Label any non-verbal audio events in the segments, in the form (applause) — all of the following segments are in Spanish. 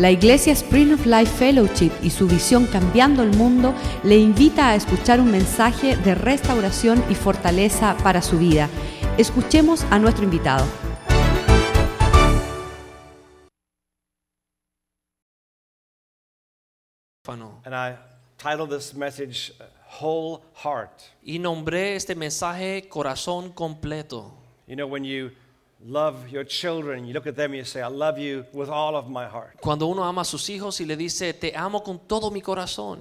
La Iglesia Spring of Life Fellowship y su visión Cambiando el Mundo le invita a escuchar un mensaje de restauración y fortaleza para su vida. Escuchemos a nuestro invitado. And I titled this message uh, Whole Heart. Y nombré este mensaje corazón completo. You know, when you love your children, you look at them, you say, I love you with all of my heart. Cuando uno ama a sus hijos y le dice, te amo con todo mi corazón.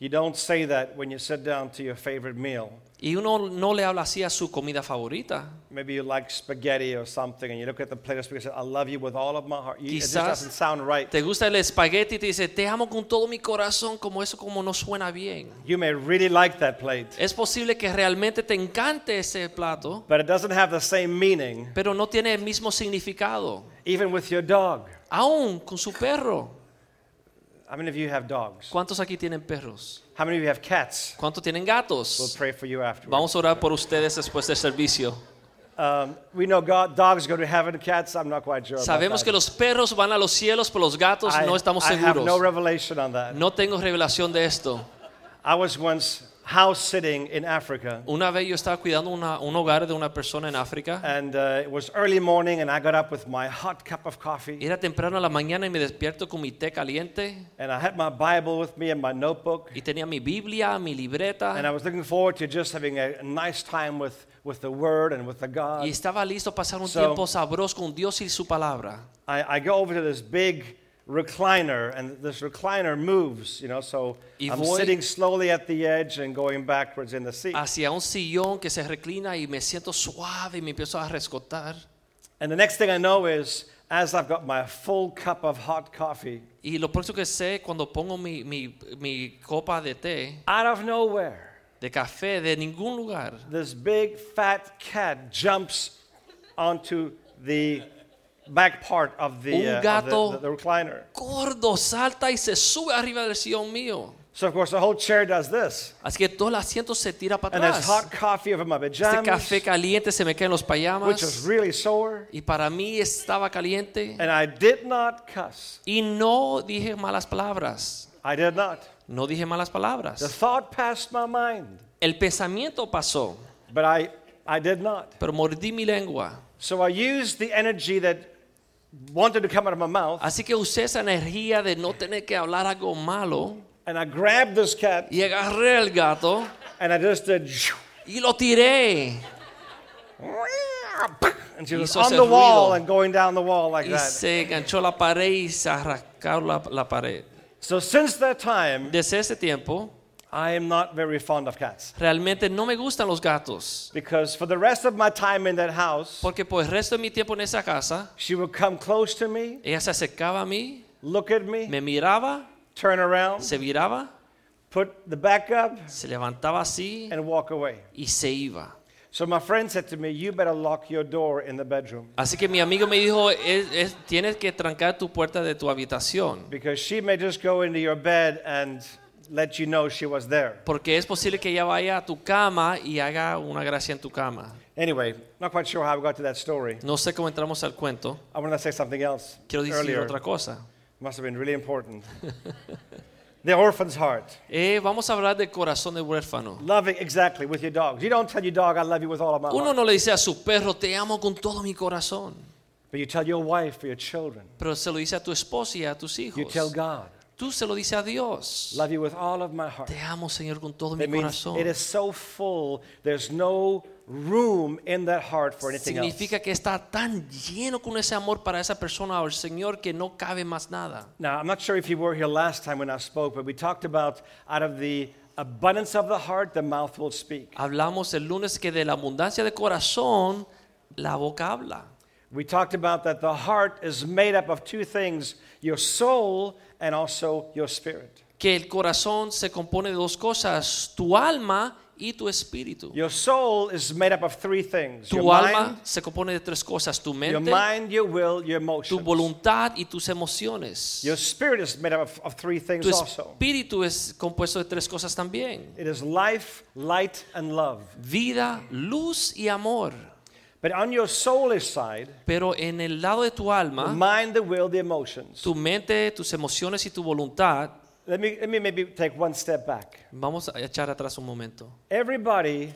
You don't say that when you sit down to your favorite meal. Y uno no le habla así a su comida favorita. Maybe you like spaghetti or something, and you look at the plate of spaghetti and say, I love you with all of my heart. You, it just doesn't sound right. te gusta el espagueti y te dice, te amo con todo mi corazón, como eso como no suena bien. You may really like that plate, Es posible que realmente te encante ese plato, but it doesn't have the same meaning, pero no tiene el mismo significado. even with your dog. Aún con su perro. How many of you have dogs? ¿Cuántos aquí tienen perros? How many of you have cats? ¿Cuántos tienen gatos? We'll pray for you afterwards. Vamos a orar por ustedes después del servicio. Um, we know God, dogs go to heaven, cats, I'm not quite sure. about Sabemos that. que los perros van a los cielos, pero los gatos I, no estamos I have no seguros. revelation on that. No tengo revelación de esto. I was once house sitting in Africa, Una vez yo estaba cuidando una- un hogar de una persona en África. and uh, it was early morning, and I got up with my hot cup of coffee, Era temprano a la mañana y me despierto con mi té caliente and I had my Bible with me and my notebook, y tenía mi Biblia, mi libreta. and I was looking forward to just having a, nice time with, with the Word and with the God. y estaba listo pasar un So- tiempo sabroso con Dios y su palabra. I, I go over to this big recliner, and this recliner moves, you know, so Y I'm sitting slowly at the edge and going backwards in the seat. Hacia un sillón que se reclina y me siento suave y me empiezo a rescotar. And the next thing I know is, as I've got my full cup of hot coffee, Y lo próximo que sé cuando pongo mi, mi, mi copa de té, out of nowhere, de café, de ningún lugar, this big fat cat jumps onto the back part of the, Un uh, of gato- the, the, the recliner. gordo salta y se sube arriba del sillón mío. So, of course, the whole chair does this. Así que todo el asiento se tira para And there's atrás. hot coffee over my Este pajamas, café caliente se me cae en los which was payamas really sore. y para mí estaba caliente And I did not cuss. y no dije malas palabras. I did not. No dije malas The palabras. thought passed my mind, El pensamiento pasó, but I, I did not. pero mordí mi lengua. So I used the energy that wanted to come out of my mouth, Así que usé esa energía de no tener que hablar algo malo. And I grabbed this cat, y agarré al gato. and I just did, y lo tiré. And she was on the wall and going down the wall like y that. se enganchó la pared y se arrancó la, la pared. So since that time, Desde ese tiempo, I am not very fond of cats. realmente no me gustan los gatos. Because for the rest of my time in that house, Porque por el resto de mi tiempo en esa casa, she would come close to me, ella se acercaba a mí, look at me, me miraba, turn around, se viraba, put the back up, se levantaba así and walk away. y se iba. So my friend said to me, You better lock your door in the bedroom. Así que mi amigo me dijo, "Es- es- tienes que trancar tu puerta de tu habitación. Because she may just go into your bed and let you know she was there. Porque es posible que ella vaya a tu cama y haga una gracia en tu cama. Anyway, not quite sure how we got to that story. No sé cómo entramos al cuento. I want to say something else. Quiero decir earlier. otra cosa. Must have been really important. (laughs) the orphan's heart. Eh, vamos a hablar del corazón del huérfano. Loving exactly with your dog. You don't tell your dog, I love you with all of my Uno heart. no le dice a su perro, te amo con todo mi corazón. But you tell your wife or your children. Pero se lo dice a tu esposa y a tus hijos. You tell God, Tú se lo dices a Dios. love you with all of my heart. Te amo, Señor, con todo mi That means corazón. it is so full, there's no room in that heart for anything else. Significa que está tan lleno con ese amor para esa persona o el Señor que no cabe más nada. Now, I'm not sure if you were here last time when I spoke, but we talked about out of the abundance of the heart, the mouth will speak. Hablamos el lunes que de la abundancia de corazón, la boca habla. We talked about that the heart is made up of two things your soul and also your spirit. Que el corazón se compone de dos cosas, tu alma y tu espíritu. Your soul is made up of three things Tu your alma mind, se compone de tres cosas, tu mente, your, mind, your will, your emotions. tu voluntad y tus emociones. Your spirit is made up of, of three things Tu also espíritu es compuesto de tres cosas también. it is life, light, and love. Vida, luz y amor. But on your soulish side, Pero en el lado de tu alma, mind, the will, the emotions. tu mente, tus emociones y tu voluntad, Let me, let me maybe take one step back. vamos a echar atrás un momento. Everybody,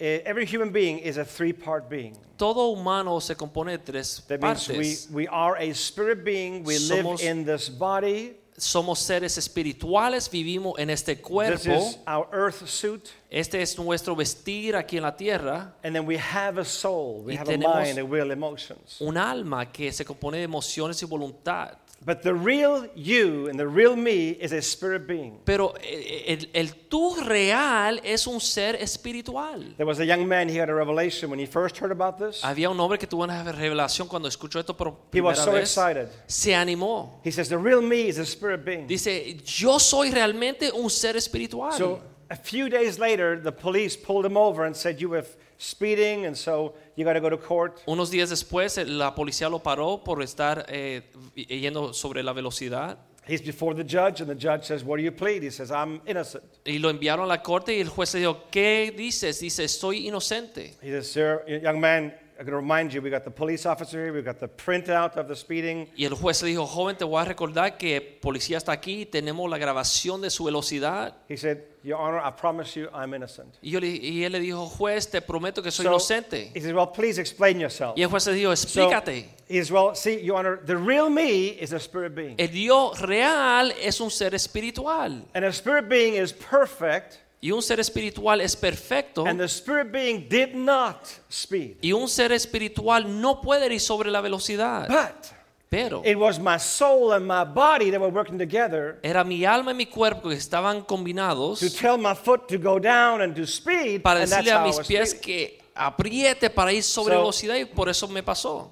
eh, every human being is a three part being. Todo humano se compone de tres That means we, partes. we are a spirit being, we Somos- live in this body. Somos seres espirituales, vivimos en este This cuerpo. is our earth suit. Este es nuestro vestir aquí en la tierra. And then we have a soul, we Y have a tenemos- mind, a will, emotions. Un alma que se compone de emociones y voluntad. But the real you and the real me is a spirit being. Pero eh, el, el tú real es un ser espiritual. There was a young man, he had a revelation when he first heard about this. Había un hombre que tuvo una revelación cuando escuchó esto por He was so vez. excited. Se animó. He says, The real me is a spirit being. Dice, yo soy realmente un ser espiritual. So a few days later, the police pulled him over and said, You were speeding, and so you got to go to court. Unos días después, eh, la policía lo paró por estar eh, yendo sobre la velocidad He's before the judge, and the judge says, What do you plead? He says, I'm innocent. y lo enviaron a la corte y el juez le dijo, ¿qué dices? Dice, estoy inocente. He says, Sir, young man, I'm going to remind you, we got the police officer here, we got the printout of the speeding. Y el juez le dijo, joven, te voy a recordar que policía está aquí, tenemos la grabación de su velocidad. He said, Your Honor, I promise you I'm innocent. Y, yo le- y él le dijo, juez, te prometo que soy So, inocente. He said, Well, please explain yourself. Y el juez le dijo, So, explícate. he says, Well, see, Your Honor, the real me is a spirit being. El Dios real es un ser espiritual. And a spirit being is perfect, Y un ser espiritual es perfecto. and the spirit being did not speed. Y un ser espiritual no puede ir sobre la velocidad. But Pero it was my soul and my body that were working together era mi alma y mi cuerpo que estaban combinados to tell my foot to go down and to speed. para decirle a mis pies que apriete para ir sobre So- velocidad y por eso me pasó.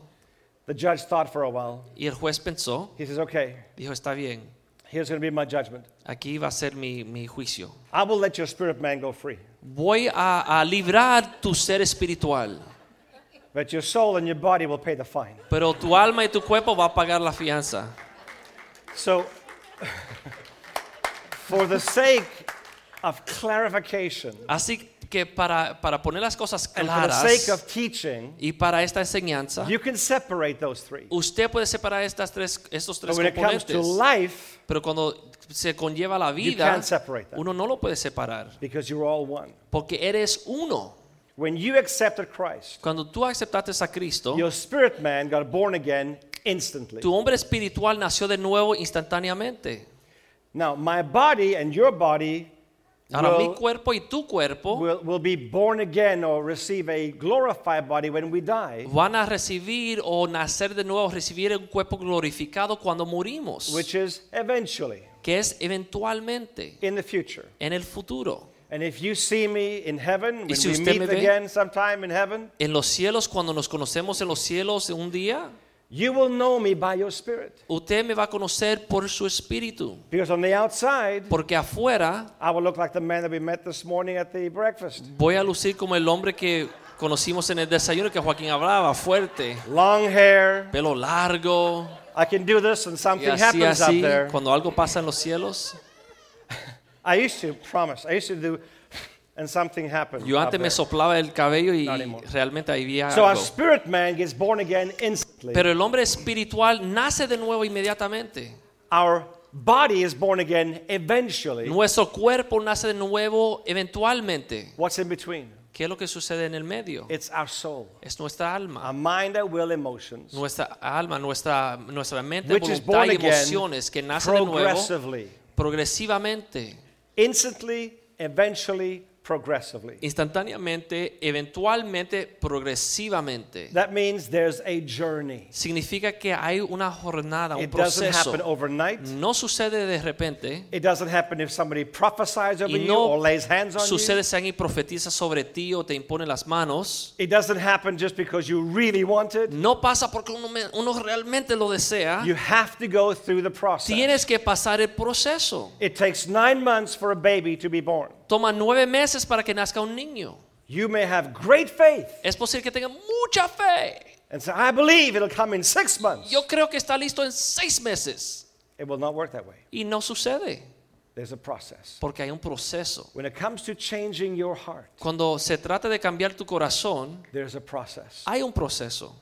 The judge thought for a while. Y el juez pensó, He says, Okay, dijo, está bien, here's going to be my judgment. aquí va a ser mi, mi juicio. I will let your spirit man go free, Voy a, a librar tu ser espiritual, but your soul and your body will pay the fine. pero tu alma y tu cuerpo va a pagar la fianza. So, (laughs) for the sake of clarification Así que para, para poner las cosas and for the sake claras of teaching, y para esta enseñanza, you can separate those three. usted puede separar estas tres, estos tres But when it comes to componentes. life, Pero cuando se conlleva la vida, uno no lo puede separar, because you're all one. porque eres uno. When you accepted Christ, Cuando tú aceptaste a Cristo, your spirit man got born again instantly. tu hombre espiritual nació de nuevo instantáneamente. Now, my body and your body Ahora mi will, cuerpo y tu cuerpo will, will be born again or receive a glorified body when we die, van a recibir o nacer de nuevo, recibir un cuerpo glorificado cuando morimos, which is eventually que es eventualmente in the future. en el futuro. And if you see me in heaven, when si we meet me again sometime in heaven, En los cielos, cuando nos conocemos en los cielos un día, you will know me by your spirit. usted me va a conocer por su espíritu, Because on the outside, porque afuera I will look like the man that we met this morning at the breakfast. voy a lucir como el hombre que conocimos en el desayuno que Joaquín hablaba, fuerte, Long hair. pelo largo, I can do this and y something así, happens up así, there. cuando algo pasa en los cielos. (laughs) I used to promise. I used to do, and something happened. Yo antes me soplaba el cabello y realmente ahí había So our algo. spirit man gets born again instantly. Pero el hombre espiritual nace de nuevo inmediatamente. Our body is born again eventually. Nuestro cuerpo nace de nuevo eventualmente. What's in between? ¿Qué es lo que sucede en el medio? It's our soul, Es nuestra our alma. mind, our will, emotions, Nuestra alma, nuestra, nuestra mente, which is voluntad born y emociones que nacen de nuevo progresivamente, instantly, eventually, progressively. instantáneamente, eventualmente, progresivamente. That means there's a journey. Significa que hay una jornada, un It doesn't proceso. happen overnight. No sucede de repente. It doesn't happen if somebody prophesies over Y you no or lays hands on you. sucede si alguien profetiza sobre ti o te impone las manos. It doesn't happen just because you really want it. No pasa porque uno, me- uno realmente lo desea. You have to go through the process. Tienes que pasar el proceso. It takes nine months for a baby to be born. Toma nueve meses para que nazca un niño. You may have great faith Es posible que tenga mucha fe. and say, I believe it'll come in six months. Yo creo que está listo en seis meses. It will not work that way. Y no sucede. there's a process. porque hay un proceso. When it comes to changing your heart, Cuando se trata de cambiar tu corazón, there's a process. hay un proceso.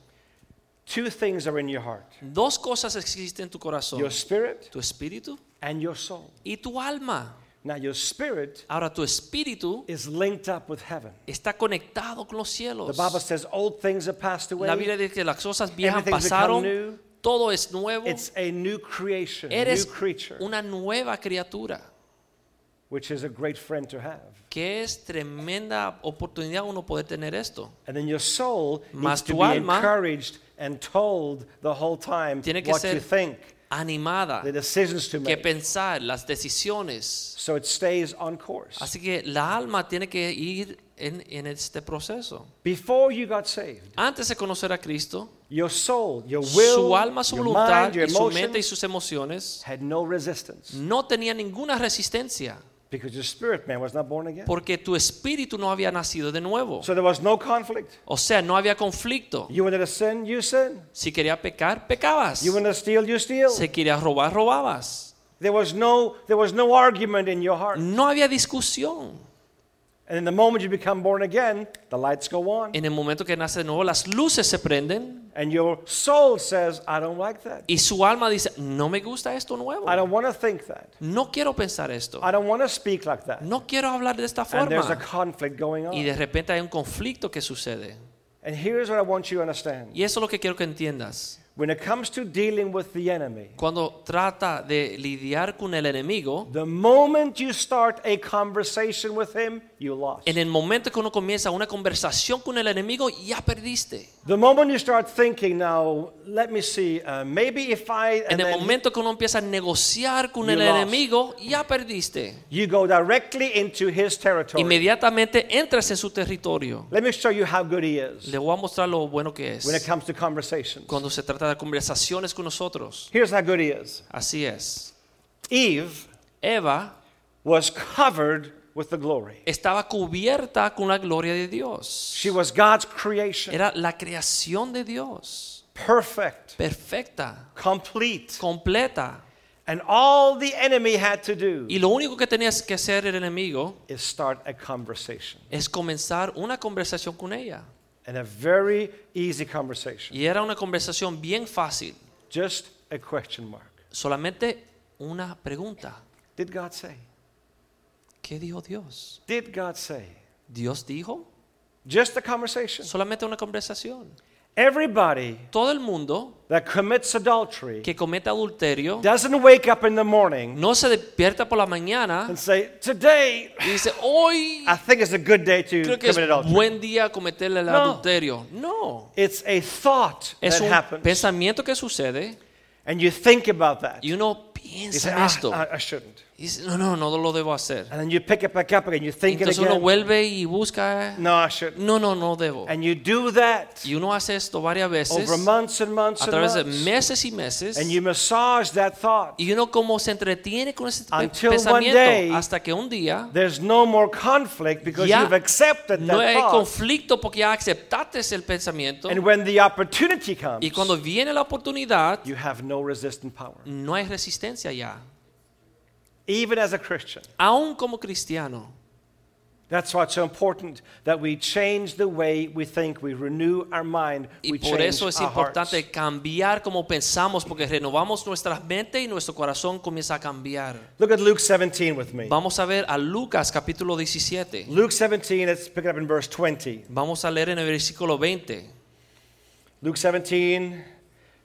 Two things are in your heart Dos cosas existen en tu corazón. your spirit Tu espíritu and your soul. y tu alma. Now, your spirit Ahora tu espíritu is linked up with heaven. está conectado con los The cielos. Bible says old things have passed La Biblia away. dice que las cosas viejas pasaron, new. todo es nuevo. It's a new creation, a new Eres creature, una nueva criatura, which is a great friend to have. que es tremenda oportunidad uno poder tener esto. And then your soul Mas needs to tu be alma encouraged and told the whole time Tiene que what ser you think, Animada, the decisions to que make, pensar, las decisiones. so it stays on course. Así que la alma tiene que ir en, en este proceso. Before you got saved, Antes de conocer a Cristo, your soul, your will, su alma, su your voluntad mind, your y su mente y sus emociones had no resistance no tenían ninguna resistencia because your spirit man was not born again. porque tu espíritu no había nacido de nuevo. So there was no conflict. O sea, no había conflicto. You wanted to sin, you sin. Si quería pecar, pecabas. You wanted to steal, you steal. Si querías robar, robabas. There was no there was no argument in your heart. No había discusión. En el momento que nace de nuevo, las luces se prenden And your soul says, I don't like that. y su alma dice, no me gusta esto nuevo. I don't want to think that. No quiero pensar esto. I don't want to speak like that. No quiero hablar de esta And there's a forma. conflict going Y de on. repente hay un conflicto que sucede. And here's what I want you to understand. Y eso es lo que quiero que entiendas. When it comes to dealing with the enemy, Cuando trata de lidiar con el enemigo, the moment you start a conversation with him, you lost. en el momento que uno comienza una conversación con el enemigo, ya perdiste. The moment you start thinking, now, let me see, uh, maybe if I. En el momento que uno empieza a negociar con el lost. enemigo, ya perdiste. You go directly into his territory. Inmediatamente entras en su territorio. Let me show you how good he is Le voy a mostrar lo bueno que when it es comes to conversations. cuando se trata de conversaciones con nosotros. Here's how good he is Así es. Eve Eva was covered with the glory, estaba cubierta con la gloria de Dios. she was God's creation, Era la creación de Dios. perfect, Perfecta, complete. completa. And all the enemy had to do Y lo único que tenías que hacer el enemigo is start a conversation. es comenzar una conversación con ella. And a very easy conversation. Y era una conversación bien fácil. Just a question mark. Solamente una pregunta. Did God say? ¿Qué dijo Dios? Did God say? ¿Dios dijo? Just a conversation. Solamente una conversación. Everybody Todo el mundo that commits adultery que comete adulterio doesn't wake up in the morning no se despierta por la mañana and say, Today, y dice, hoy I think it's a good day to creo que es commit adultery. buen día cometer el No. adulterio. No. It's a thought Es that un happens. pensamiento que sucede And you think about that. y uno You piensa say, en ah, esto. I, I shouldn't. Y dice, no, no, no lo debo hacer. And then you pick it back up again. You think it Entonces uno again. vuelve y busca. No, I shouldn't. No, no, no debo. And you do that Y uno hace esto varias veces over months and months a and través de meses y meses. And you massage that thought. Y uno como se entretiene con ese Until pensamiento day, hasta que un día There's no more conflict because Ya you've accepted no that hay thought. conflicto porque ya aceptaste el pensamiento. And when the opportunity comes, Y cuando viene la oportunidad, you have no resistant power. no hay resistencia ya. Even as a Christian. Aún como cristiano. That's why it's so important that we change the way we think, we renew our mind, Y we por change eso es our importante hearts. cambiar como pensamos, porque renovamos nuestra mente y nuestro corazón comienza a cambiar. Look at Luke 17 with me. Vamos a ver a Lucas capítulo 17. Luke 17, let's pick it up in verse 20. Vamos a leer en el versículo 20. Luke 17,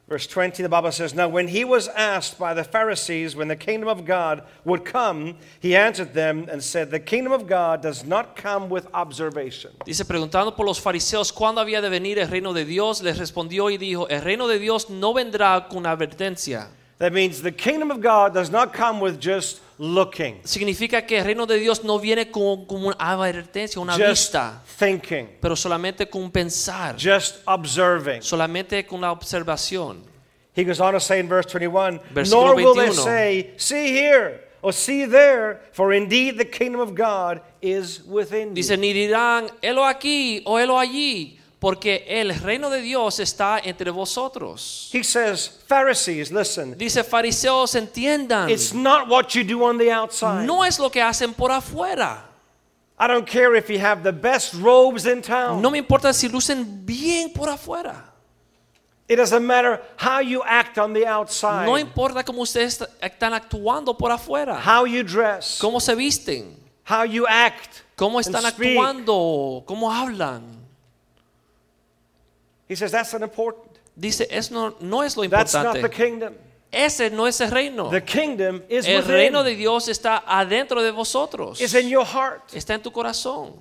verse 20, the Bible says, Now when he was asked by the Pharisees when the kingdom of God would come, he answered them and said, The kingdom of God does not come with observation. Dice, preguntando por los fariseos cuándo había de venir el reino de Dios, les respondió y dijo, el reino de Dios no vendrá con advertencia. That means the kingdom of God does not come with just looking, Significa que el reino de Dios no viene con, con una advertencia, una just vista, thinking, pero solamente con pensar, just observing. solamente con la observación. He goes on to say in verse 21, Versículo Nor will they 21. say, See here, or see there, for indeed the kingdom of God is within you. Dice, ni dirán, helo aquí o helo allí, porque el reino de Dios está entre vosotros. He says, Pharisees, listen, Dice, fariseos, entiendan, it's not what you do on the outside. no es lo que hacen por afuera. I don't care if you have the best robes in town. No me importa si lucen bien por afuera. It doesn't matter how you act on the outside, No importa cómo ustedes est- están actuando por afuera. how you dress, Cómo se visten. how you act. Cómo están actuando. Cómo hablan. He says that's not important. Dice, eso no, no es lo That's not the importante. kingdom. Ese no es el reino. The kingdom is El within. reino de Dios está adentro de vosotros. It's in your heart. Está en tu corazón.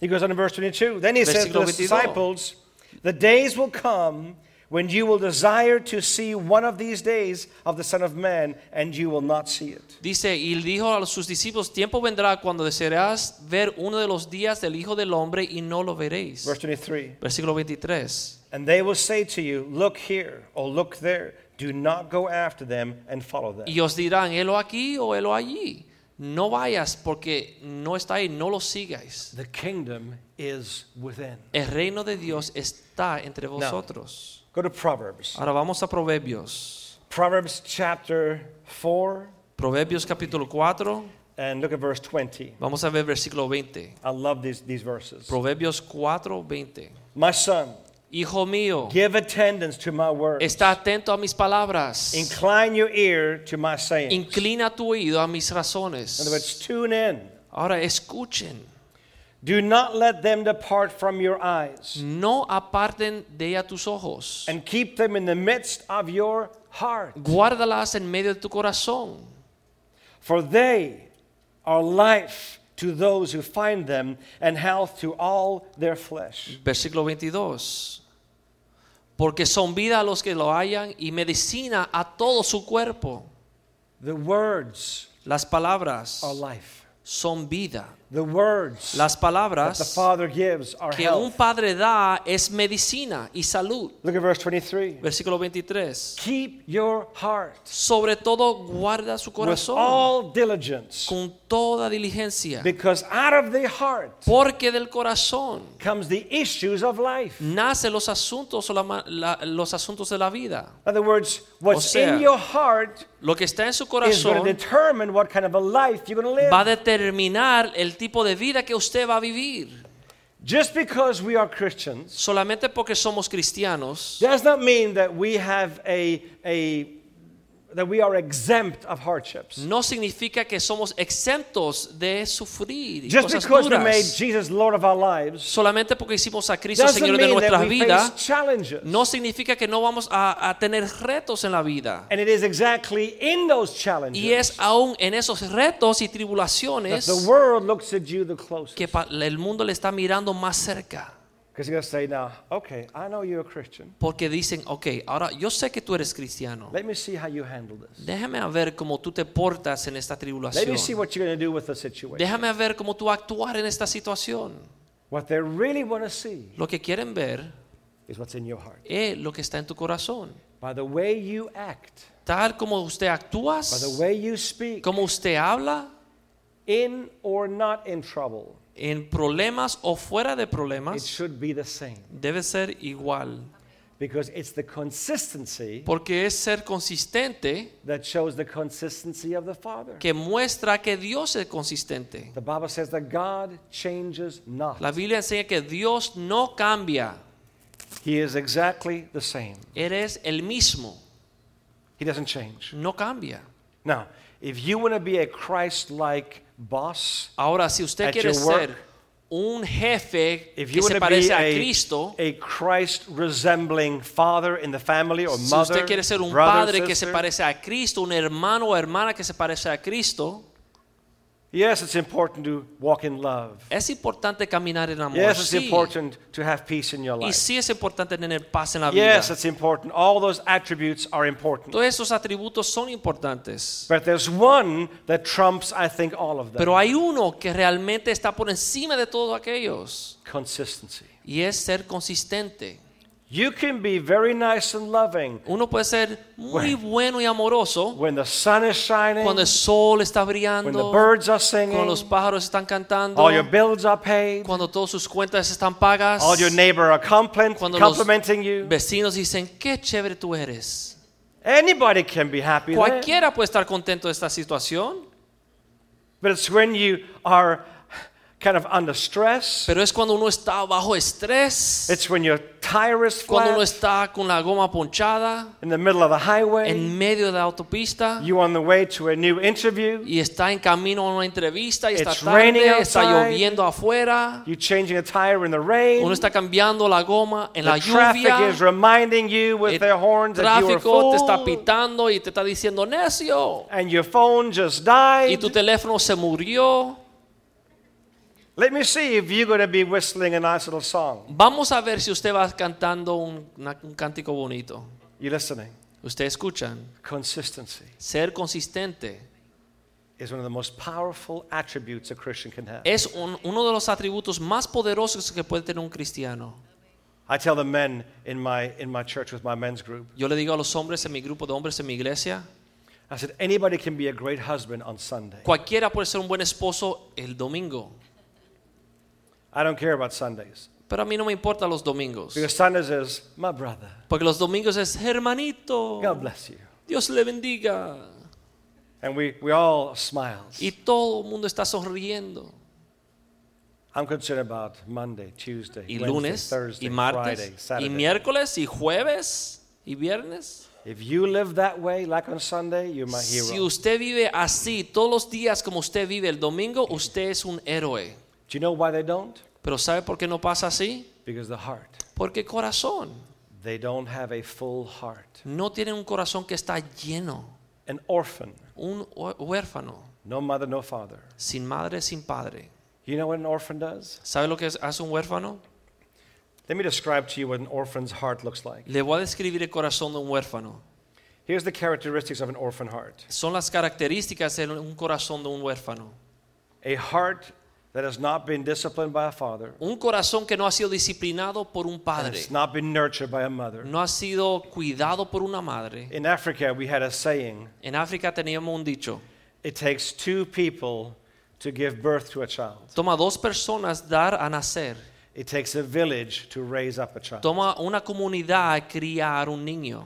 He goes on in verse 22. Then he says to Versículo the 22. disciples, The days will come when you will desire to see one of these days of the Son of Man, and you will not see it. Dice, y dijo a sus discípulos, tiempo vendrá cuando desearás ver uno de los días del Hijo del Hombre y no lo veréis. Verse 23. Versículo 23. And they will say to you, Look here, or look there. Do not go after them and follow them. Y os dirán, helo aquí o helo allí. No vayas porque no está ahí, no lo sigáis. The kingdom is within. El reino de Dios está entre vosotros. Go to Proverbs. Ahora vamos a Proverbios. Proverbs chapter 4, Proverbios capítulo 4. and look at verse 20. Vamos a ver versículo 20. I love these, these verses. Proverbios 4, 20. My son, Hijo mío, give attendance to my words. está atento a mis palabras. Incline your ear to my sayings. Inclina tu oído a mis razones. In other words, tune in. Ahora escuchen. Do not let them depart from your eyes, No aparten de ella tus ojos. and keep them in the midst of your heart. Guárdalas en medio de tu corazón. For they are life to those who find them, and health to all their flesh. Versículo 22. Porque son vida a los que lo hallan y medicina a todo su cuerpo. The words Las palabras are life. son vida. The words Las that the palabras Father gives are que un padre da es medicina y salud. Look at verse 23. Versículo 23. Keep your heart Sobre todo guarda su with corazón all diligence, con toda diligencia. because out of the heart Porque del corazón comes the issues of life. nace los asuntos, o la la- los asuntos de la vida. In other words, what's sea, in your heart Lo que está en su is going to corazón determine what kind of a life you're going to va a live. determinar el tipo de vida que usted va a vivir. Just because we are Christians Solamente porque somos cristianos does not mean that we have a, a that we are exempt of hardships. no significa que somos exentos de sufrir y Just cosas because we made duras. Jesus Lord of our lives Solamente porque hicimos a Cristo doesn't Señor de mean that nuestras we vidas challenges. no significa que no vamos a, a tener retos en la vida. And it is exactly in those challenges Y es aún en esos retos y that tribulaciones the world looks at you the closest. que pa- el mundo le está mirando más cerca. Because you're going to say, now, okay, I know you're a Christian. Porque dicen, ok, ahora yo sé que tú eres cristiano. Let me see how you handle this. Déjame a ver cómo tú te portas en esta Let me see tribulación. what you're going to do with the situation. Déjame a ver cómo tú actuar en esta situación. What they really want to see Lo que quieren ver is what's in your heart. es lo que está en tu corazón. By the way you act, Tal como usted actúa, by the way you speak, como usted habla, in or not in trouble, en problemas o fuera de it problemas, should be the same. debe ser igual. Because it's the consistency Porque es ser consistente that shows the consistency of the Father. que muestra que Dios es consistente. The Bible says that God changes not. La Biblia enseña que Dios no cambia. He is exactly the same. Eres el mismo, He doesn't change. no cambia. Now, if you want to be a Christ like boss, Ahora, si usted At quiere your work, ser un jefe if que you se want to be parece a Cristo, a Christ resembling father in the family or si mother, usted quiere ser un brother, padre que se sister, parece a Cristo, un hermano o hermana que se parece a Cristo, yes, it's important to walk in love. es importante caminar en amor. Yes, it's sí. important to have peace in your Y life. sí es importante tener paz en la vida. Yes, it's important. All those attributes are important. Todos esos atributos son importantes. But there's one that trumps, I think, all of them. Pero hay uno que realmente está por encima de todos aquellos. Consistency. Y es ser consistente. You can be very nice and loving Uno puede ser muy bueno y amoroso when the sun is shining, cuando el sol está brillando, when the birds are singing, cuando los pájaros están cantando, all your bills are paid, cuando todas sus cuentas están pagas, all your neighbor are compliment, cuando los you. vecinos dicen, qué chévere tú eres. Anybody can be happy there. Cualquiera puede estar contento de esta situación, But it's when you are kind of under stress, pero es cuando uno está bajo estrés, it's when your tire is cuando uno flat está con la goma ponchada in the middle of the highway, en medio de la autopista you on the way to a new interview, y está en camino a una entrevista y está It's raining tarde, está lloviendo afuera, you changing a tire in the rain. uno está cambiando la goma en la The traffic lluvia. is reminding you with El their horns that you are tráfico te está full, pitando y te está diciendo necio. and your phone just Y died. tu teléfono se murió. Let me see if you're going to be whistling a nice little song. Vamos a ver si usted va cantando un, una- un cántico bonito. You listening? Usted escuchan. Consistency Ser consistente is one of the most powerful attributes a Christian can have. es un- uno de los atributos más poderosos que puede tener un cristiano. I tell the men in my in my church with my men's group. Yo le digo a los hombres en mi grupo de hombres en mi iglesia, I said anybody can be a great husband on Sunday. cualquiera puede ser un buen esposo el domingo, I don't care about Sundays pero a mí no me importan los domingos, because Sundays is my brother. porque los domingos es hermanito, God bless you. Dios le bendiga, And we, we all smiles. y todo el mundo está sonriendo. I'm concerned about Monday, Tuesday, y lunes Thursday, y martes Friday, y Saturday. miércoles y jueves y viernes. If you live that way, like on Sunday, you're my hero. Si usted vive así todos los días como usted vive el domingo, usted es un héroe. Do you know why they don't? Pero ¿sabe por qué no pasa así? Because the heart. Porque corazón. They don't have a full heart. No tienen un corazón que está lleno. An orphan, Un huérfano, no mother, no father. sin madre, sin padre. You know what an orphan does? ¿Sabe lo que hace un huérfano? Let me describe to you what an orphan's heart looks like. Le voy a describir el corazón de un huérfano. Here's the characteristics of an orphan heart Son las características de un corazón de un huérfano. a heart that has not been disciplined by a father, Un corazón que no ha sido disciplinado por un padre. has not been nurtured by a mother. No ha sido cuidado por una madre. In Africa, we had a saying En África teníamos un dicho. it takes two people to give birth to a child, Toma dos personas dar a nacer. it takes a village to raise up a child. Toma una comunidad a criar un niño.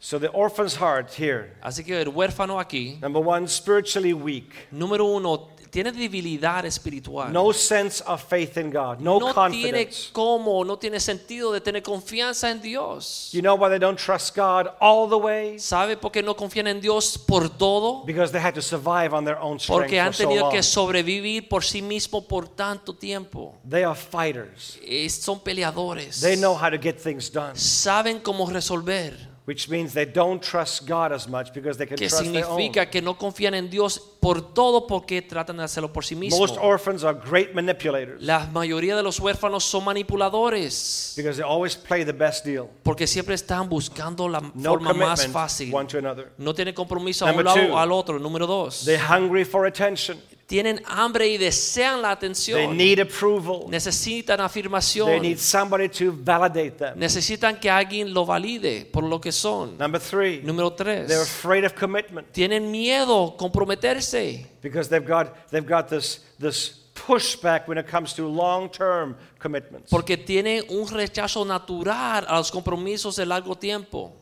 So the orphan's heart here, Así que el huérfano aquí, number one, spiritually weak, número uno, tiene debilidad espiritual. no sense of faith in God, no, no tiene confidence. cómo, no tiene sentido de tener confianza en Dios. You know why they don't trust God all the way? ¿Sabe por qué no confían en Dios por todo? Because they had to survive on their own strength Porque han for so tenido que sobrevivir por sí mismos por tanto tiempo. They are fighters. Es- son peleadores. They know how to get things done, Saben cómo resolver. Which means they don't trust God as much because they can Que trust their own. significa que no confían en Dios por todo porque tratan de hacerlo por sí mismos. Most orphans are great manipulators La mayoría de los huérfanos son manipuladores because they always play the best deal. porque siempre están buscando la No forma más fácil. one to another. No tienen compromiso a Number un lado o al otro. Número dos. They're hungry for attention. Tienen hambre y desean la They atención. need approval. Necesitan They afirmación. need somebody to validate them. Necesitan que alguien lo valide por lo que son. Number three, Número they're tres. afraid of commitment Tienen miedo comprometerse because they've got they've got this this pushback when it comes to long-term commitments. porque tienen un rechazo natural a los compromisos de largo tiempo.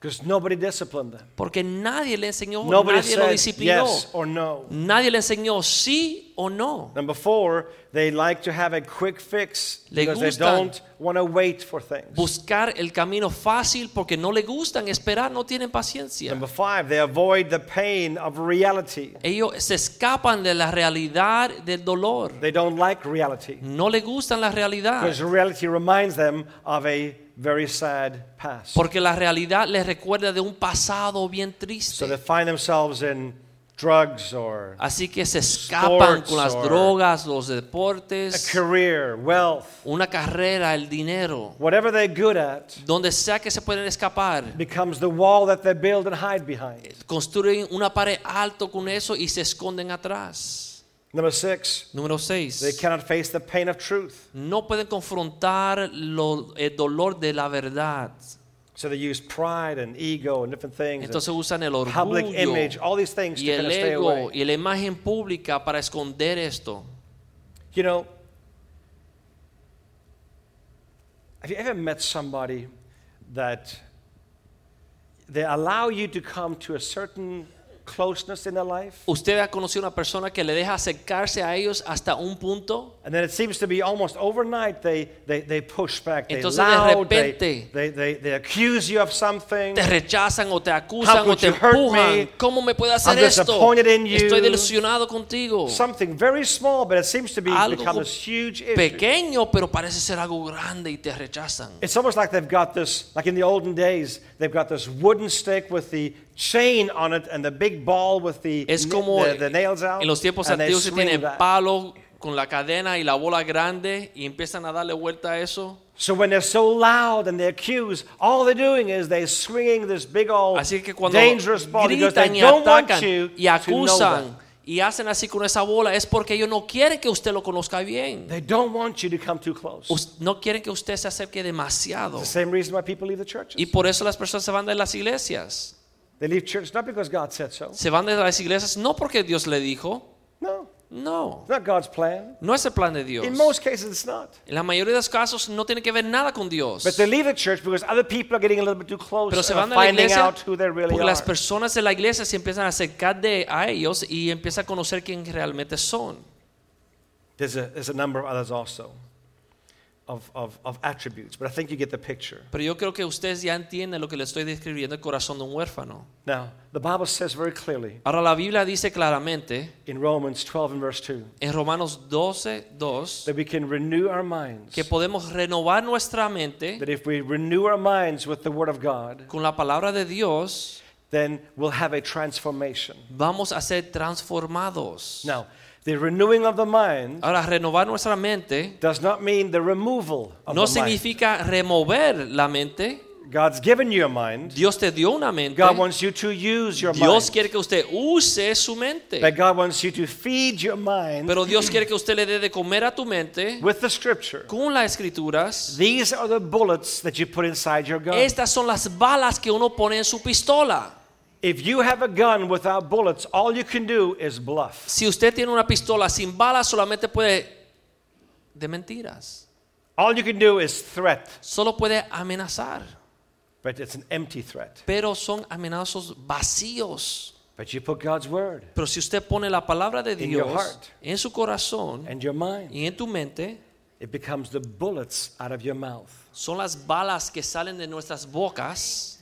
Because nobody disciplined them. Porque nadie le enseñó, Nobody nadie lo disciplinó. yes or no. Nadie le enseñó sí o no. Number four, they like to have a quick fix Le because they don't want to wait for things. Buscar el camino fácil porque no le gustan esperar, no tienen paciencia. Number five, they avoid the pain of reality. Ellos se escapan de la realidad del dolor. They don't like reality No le gustan la realidad. because reality reminds them of a very sad past. Porque la realidad les recuerda de un pasado bien So they triste. find themselves in drugs or Así que se escapan con las drogas, los a deportes, career, wealth, una carrera, el dinero. whatever they're good at Donde sea que se pueden escapar. becomes the wall that they build and hide behind. Construyen una pared alto con eso y se esconden atrás. Number six, Número they cannot face the pain of truth. No pueden confrontar lo- el dolor de la verdad. So they use pride and ego and different things. and Entonces usan el public orgullo image, all these things y to kind el of stay ego away. y la imagen pública para esconder esto. You know, have you ever met somebody that they allow you to come to a certain closeness in their life? ¿Usted ha conocido una persona que le deja acercarse a ellos hasta un punto? And then it seems to be almost overnight they, they, they push back. They Entonces, de loud, they, repente, they, they, they accuse you of something. Te rechazan o te acusan o te empujan. me? ¿Cómo me puede hacer I'm esto? disappointed in you. Estoy desilusionado contigo. Something very small, but it seems to be Algo become this huge issue. Pequeño, pero parece ser algo grande y te rechazan. It's almost like they've got this, like in the olden days, they've got this wooden stick with the chain on it and the big ball with the, Es como the, the nails out. en los tiempos and they antiguos se swing tiene that. palo con la cadena y la bola grande y empiezan a darle vuelta a eso. So when they're so loud and they accuse, all they're doing is they're swinging this big old Así que cuando dangerous ball because gritan they y don't want atacan you y to know acusan y hacen así con esa bola es porque ellos no quieren que usted lo conozca bien. They don't want you to come too close. Us- No quieren que usted se acerque demasiado. The same reason why people leave the churches. Y por eso las personas se van de las iglesias. They leave church not because God said so. Se van de las iglesias no porque Dios le dijo. No, No. it's not God's plan. No es el plan de Dios. In most cases, it's not. En la mayoría de los casos no tiene que ver nada con Dios. But they leave the church because other people are getting a little bit too close Pero se van de la iglesia really porque las personas de la iglesia se empiezan a acercar de, a ellos y empiezan a conocer quién realmente son. There's a, there's a number of others also of, of, of attributes, but I think you get the picture. Pero yo creo que ustedes ya entienden lo que le estoy describiendo el corazón de un huérfano. Now, the Bible says very clearly Ahora la Biblia dice claramente in Romans 12 and verse 2 en Romanos 12, 2 that we can renew our minds. que podemos renovar nuestra mente That if we renew our minds with the Word of God, con la palabra de Dios, then we'll have a transformation. vamos a ser transformados. Now, the renewing of the mind Ahora, renovar nuestra mente does not mean the removal of no the mind. significa remover la mente. God's given you a mind. Dios te dio una mente. God wants you to use your Dios mind. quiere que usted use su mente. But God wants you to feed your mind Pero Dios quiere que usted le dé de comer a tu mente with the scripture. con las escrituras. These are the bullets that you put inside your gun. Estas son las balas que uno pone en su pistola. If you have a gun without bullets, all you can do is bluff. Si usted tiene una pistola sin balas, solamente puede de mentiras. All you can do is threat, Solo puede amenazar. but it's an empty threat. Pero son amenazos vacíos. But you put God's word Pero si usted pone la palabra de In your Dios heart. en su corazón and your mind, y en tu mente, it becomes the bullets out of your mouth. son las balas que salen de nuestras bocas.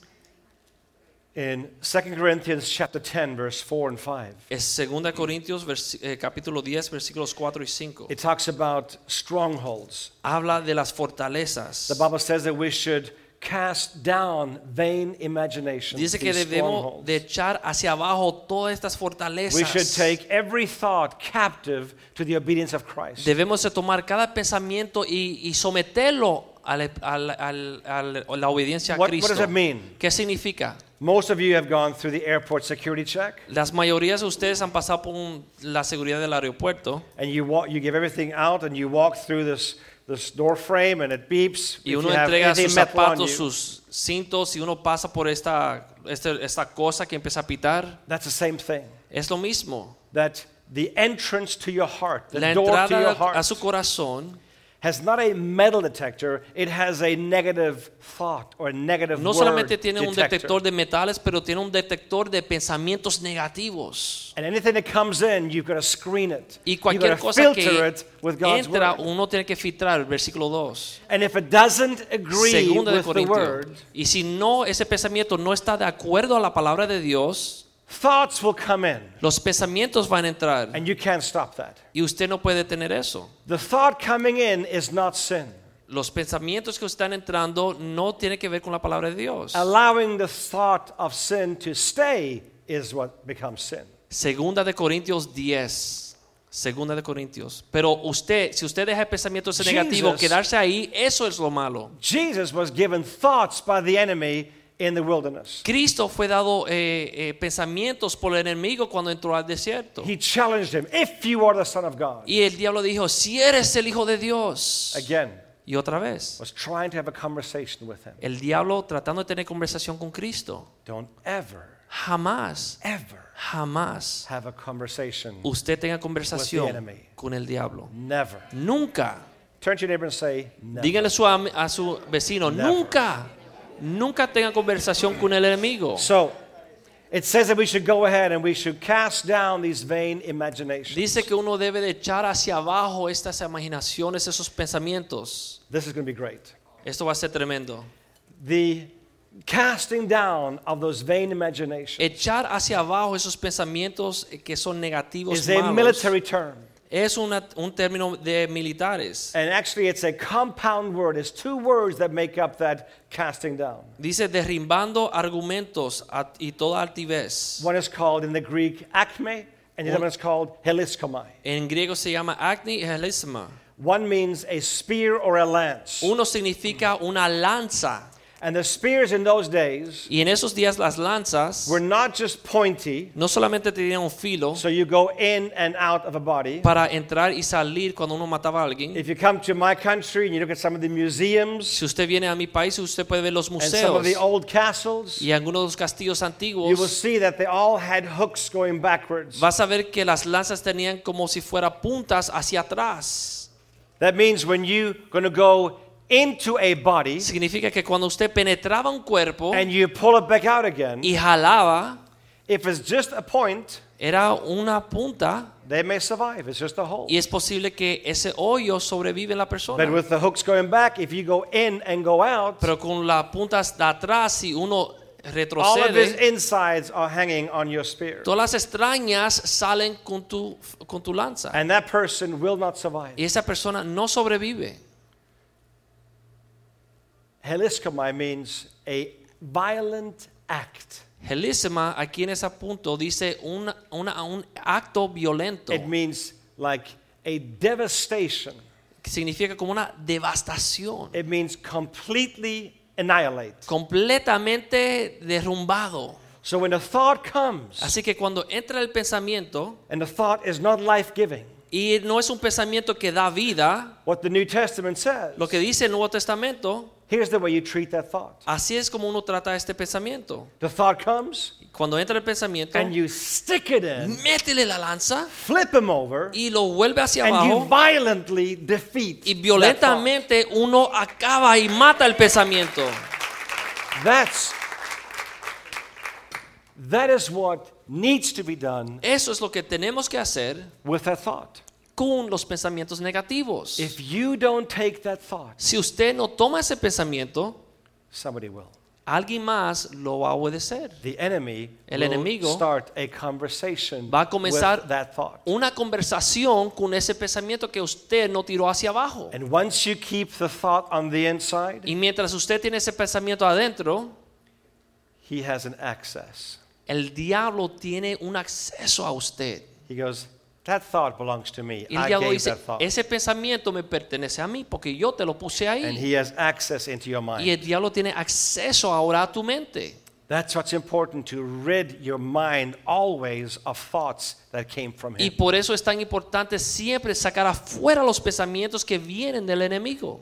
In 2 Corinthians chapter 10 verse 4 and 5, Es 2 Corintios eh, capítulo 10 versículos 4 y 5. it talks about strongholds. Habla de las fortalezas. The Bible says that we should cast down vain imaginations. Dice que debemos de echar hacia abajo todas estas fortalezas. We should take every thought captive to the obedience of Christ. Debemos de tomar cada pensamiento y, y someterlo a la, al- al- al- a la obediencia a What- what does it mean? ¿Qué significa? Most of you have gone through the airport security check, Las mayorías de ustedes han pasado por un- la seguridad del aeropuerto and you walk, you give everything out, and you walk through this this door frame, and it beeps. y if uno you have entrega anything sus metal on zapatos, you. sus cintos y uno pasa por esta, este- esta cosa que empieza a pitar. That's the same thing. Es lo mismo. That the entrance to your heart, the La door to your entrada heart, a su corazón has not a metal detector; it has a negative thought or a negative no solamente tiene un detector. de metales, pero tiene un detector de pensamientos negativos. And anything that comes in, you've got to screen it. Y cualquier cosa filter que it with God's entra, word. uno tiene que filtrar, versículo 2. And if it doesn't agree Segunda de with the word, Y si no, ese pensamiento no está de acuerdo a la palabra de Dios, thoughts will come in, los pensamientos van a entrar. and you can't stop that. Y usted no puede tener eso. The thought coming in is not sin. Los pensamientos que están entrando no tienen que ver con la palabra de Dios. Allowing the thought of sin to stay is what becomes sin. Segunda de Corintios 10. Segunda de Corintios. Pero usted, si usted deja el pensamiento ese negativo quedarse ahí, eso es lo malo. Jesus was given thoughts by the enemy in the wilderness. Cristo fue dado eh, eh, pensamientos por el enemigo cuando entró al desierto. He challenged him, if you are the Son of God. Y el diablo dijo, si eres el Hijo de Dios. Again, Y otra vez, was trying to have a conversation with him. el diablo tratando de tener conversación con Cristo. Don't ever, Jamás, ever jamás have a conversation. usted tenga With the conversación enemy. con el diablo. Never. Nunca. Turn to your neighbor and say, never. Díganle a su, a su vecino, Never. nunca, nunca tenga conversación con el enemigo. So, it says that we should go ahead and we should cast down these vain imaginations. Dice que uno debe de echar hacia abajo estas imaginaciones, esos pensamientos. This is going to be great. Esto va a ser tremendo. The casting down of those vain imaginations Echar hacia abajo esos pensamientos que son negativos is a malos, military term. Es una- un término de militares. And actually, it's a compound word. It's two words that make up that casting down. Dice derrimbando argumentos a- y toda altivez. One is called in the Greek acme, and the other one is called heliskomai. En griego se llama acne y helisma. One means a spear or a lance. Uno significa una lanza. And the spears in those days Y en esos días las lanzas were not just pointy, no solamente tenían un filo so you go in and out of a body. para entrar y salir cuando uno mataba a alguien. If you come to my country and you look at some of the museums Si usted viene a mi país, usted puede ver los museos and some of the old castles, y algunos de los castillos antiguos. you will see that they all had hooks going backwards. Vas a ver que las lanzas tenían como si fuera puntas hacia atrás. That means when you're going to go into a body Significa que cuando usted penetraba un cuerpo and you pull it back out again, y jalaba, if it's just a point, era una punta they may survive. It's just a hole. y es posible que ese hoyo sobrevive en la But persona. with the hooks going back, if you go in and go out, Pero con las puntas de atrás, si uno all of his retrocede, insides are hanging on your spear. todas las extrañas salen con tu, con tu lanza. And that person will not survive. Y esa persona no sobrevive. Heliskomai means a violent act. Helisma, aquí en ese punto, dice una- una- un acto violento. It means like a devastation. significa como una devastación. It means completely annihilate. Completamente derrumbado. So when a thought comes Así que cuando entra el pensamiento, and the thought is not life giving, y no es un pensamiento que da vida, what the New Testament says, lo que dice el Nuevo Testamento, here's the way you treat that thought. así es como uno trata este pensamiento. The thought comes Cuando entra el pensamiento, and you stick it in, métele la lanza flip him over, y lo vuelve hacia and you abajo violently defeat y violentamente uno acaba y mata el pensamiento. That's that is what needs to be done Eso es lo que tenemos que hacer with that thought. Con los pensamientos negativos. If you don't take that thought, Si usted no toma ese pensamiento, somebody will. alguien más lo va a obedecer. The enemy El will enemigo start a conversation Va a comenzar with that thought. una conversación con ese pensamiento que usted no tiró hacia abajo. And once you keep the thought on the inside, Y mientras usted tiene ese pensamiento adentro, he has an access. el diablo tiene un acceso a usted. He goes, That thought belongs to me. Y el I diablo gave dice, that thought. ese pensamiento me pertenece a mí porque yo te lo puse And ahí. he has access into your Y mind. el diablo tiene acceso ahora a tu mente. That's what's important to rid your mind always of thoughts that came from Y him. por eso es tan importante siempre sacar afuera los pensamientos que vienen del enemigo.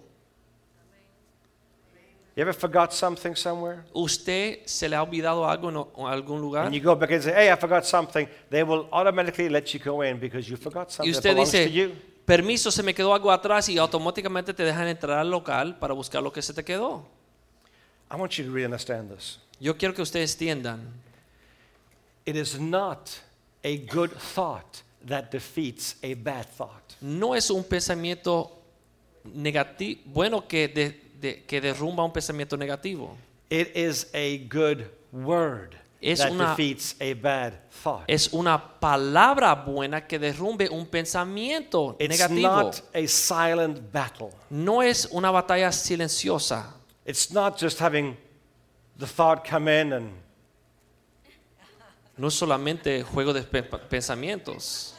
You ever forgot something somewhere? ¿Usted se le ha olvidado algo en o- en algún lugar? And you go back and say, Hey, I forgot something. They will automatically let you go in because you forgot Y something that usted belongs to dice, you. permiso, se me quedó algo atrás y automáticamente te dejan entrar al local para buscar lo que se te quedó. I want you to really understand this. Yo quiero que ustedes entiendan, It is not a good thought that defeats a bad thought. no es un pensamiento negativo, bueno que, de- de- que derrumba un pensamiento negativo. It is a good word Es that una- defeats a bad thought. Es una palabra buena que derrumbe un pensamiento It's negativo. not a silent battle. No es una batalla silenciosa. It's not just having the thought come in and No es solamente juego de pe- pensamientos.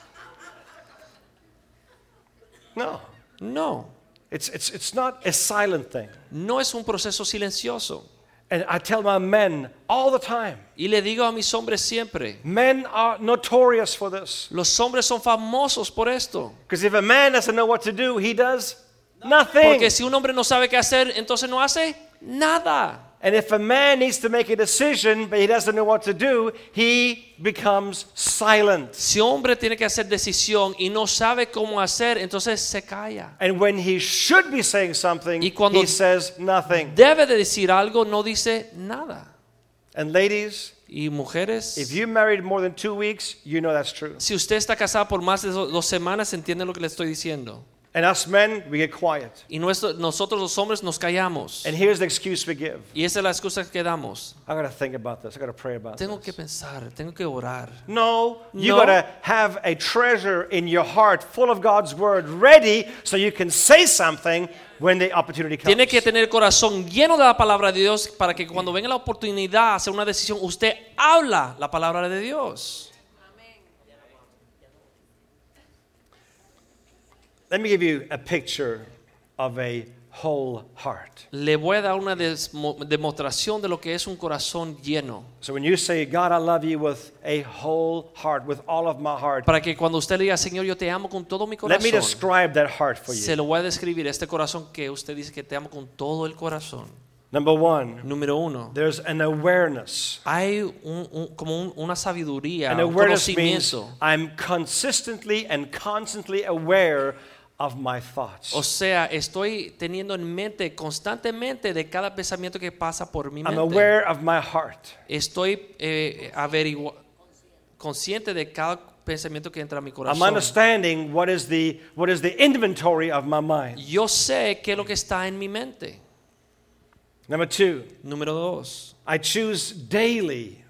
no. No, It's, it's, it's not a silent thing. no es un proceso silencioso. And I tell my men all the time Y le digo a mis hombres siempre, men are notorious for this. los hombres son famosos por esto. Because if a man doesn't know what to do, he does nothing. Porque si un hombre no sabe qué hacer, entonces no hace nada. And if a man needs to make a decision but he doesn't know what to do, he becomes silent. Si hombre tiene que hacer decisión y no sabe cómo hacer, entonces se calla. And when he should be saying something, Y cuando- he says nothing. Debe de decir algo, no dice nada. And ladies, Y mujeres, if you married more than two weeks, you know that's true. si usted está casada por más de do- dos semanas, entiende lo que le estoy diciendo. And us men, we get quiet. Y nuestro- nosotros los hombres nos callamos. And here's the excuse we give. Y esa es la excusa que damos. I gotta think about this. I gotta pray about Tengo que this. pensar, tengo que orar. No, you No. gotta have a treasure in your heart full of God's word ready so you can say something when the opportunity comes. Tiene que tener el corazón lleno de la palabra de Dios para que cuando venga la oportunidad hacer una decisión, usted habla la palabra de Dios. Let me give you a picture of a whole heart. Le voy a dar una demostración de lo que es un corazón lleno. So when you say, God, I love you with a whole heart, with all of my heart, Para que cuando usted le diga, Señor, yo te amo con todo mi corazón. let me describe that heart for you. se lo voy a describir, este corazón que usted dice que te amo con todo el corazón. Number one, Número uno, there's an awareness. hay un- un- como un- una sabiduría, An un awareness means conocimiento. I'm consistently and constantly aware of my thoughts. O sea, estoy teniendo en mente constantemente de cada pensamiento que pasa por mi I'm mente. aware of my heart. Estoy eh, consciente de cada pensamiento que entra a mi corazón. I'm understanding what is the what is the inventory of my mind. Yo sé qué es lo que está en mi mente. Number two, Número dos, I choose daily.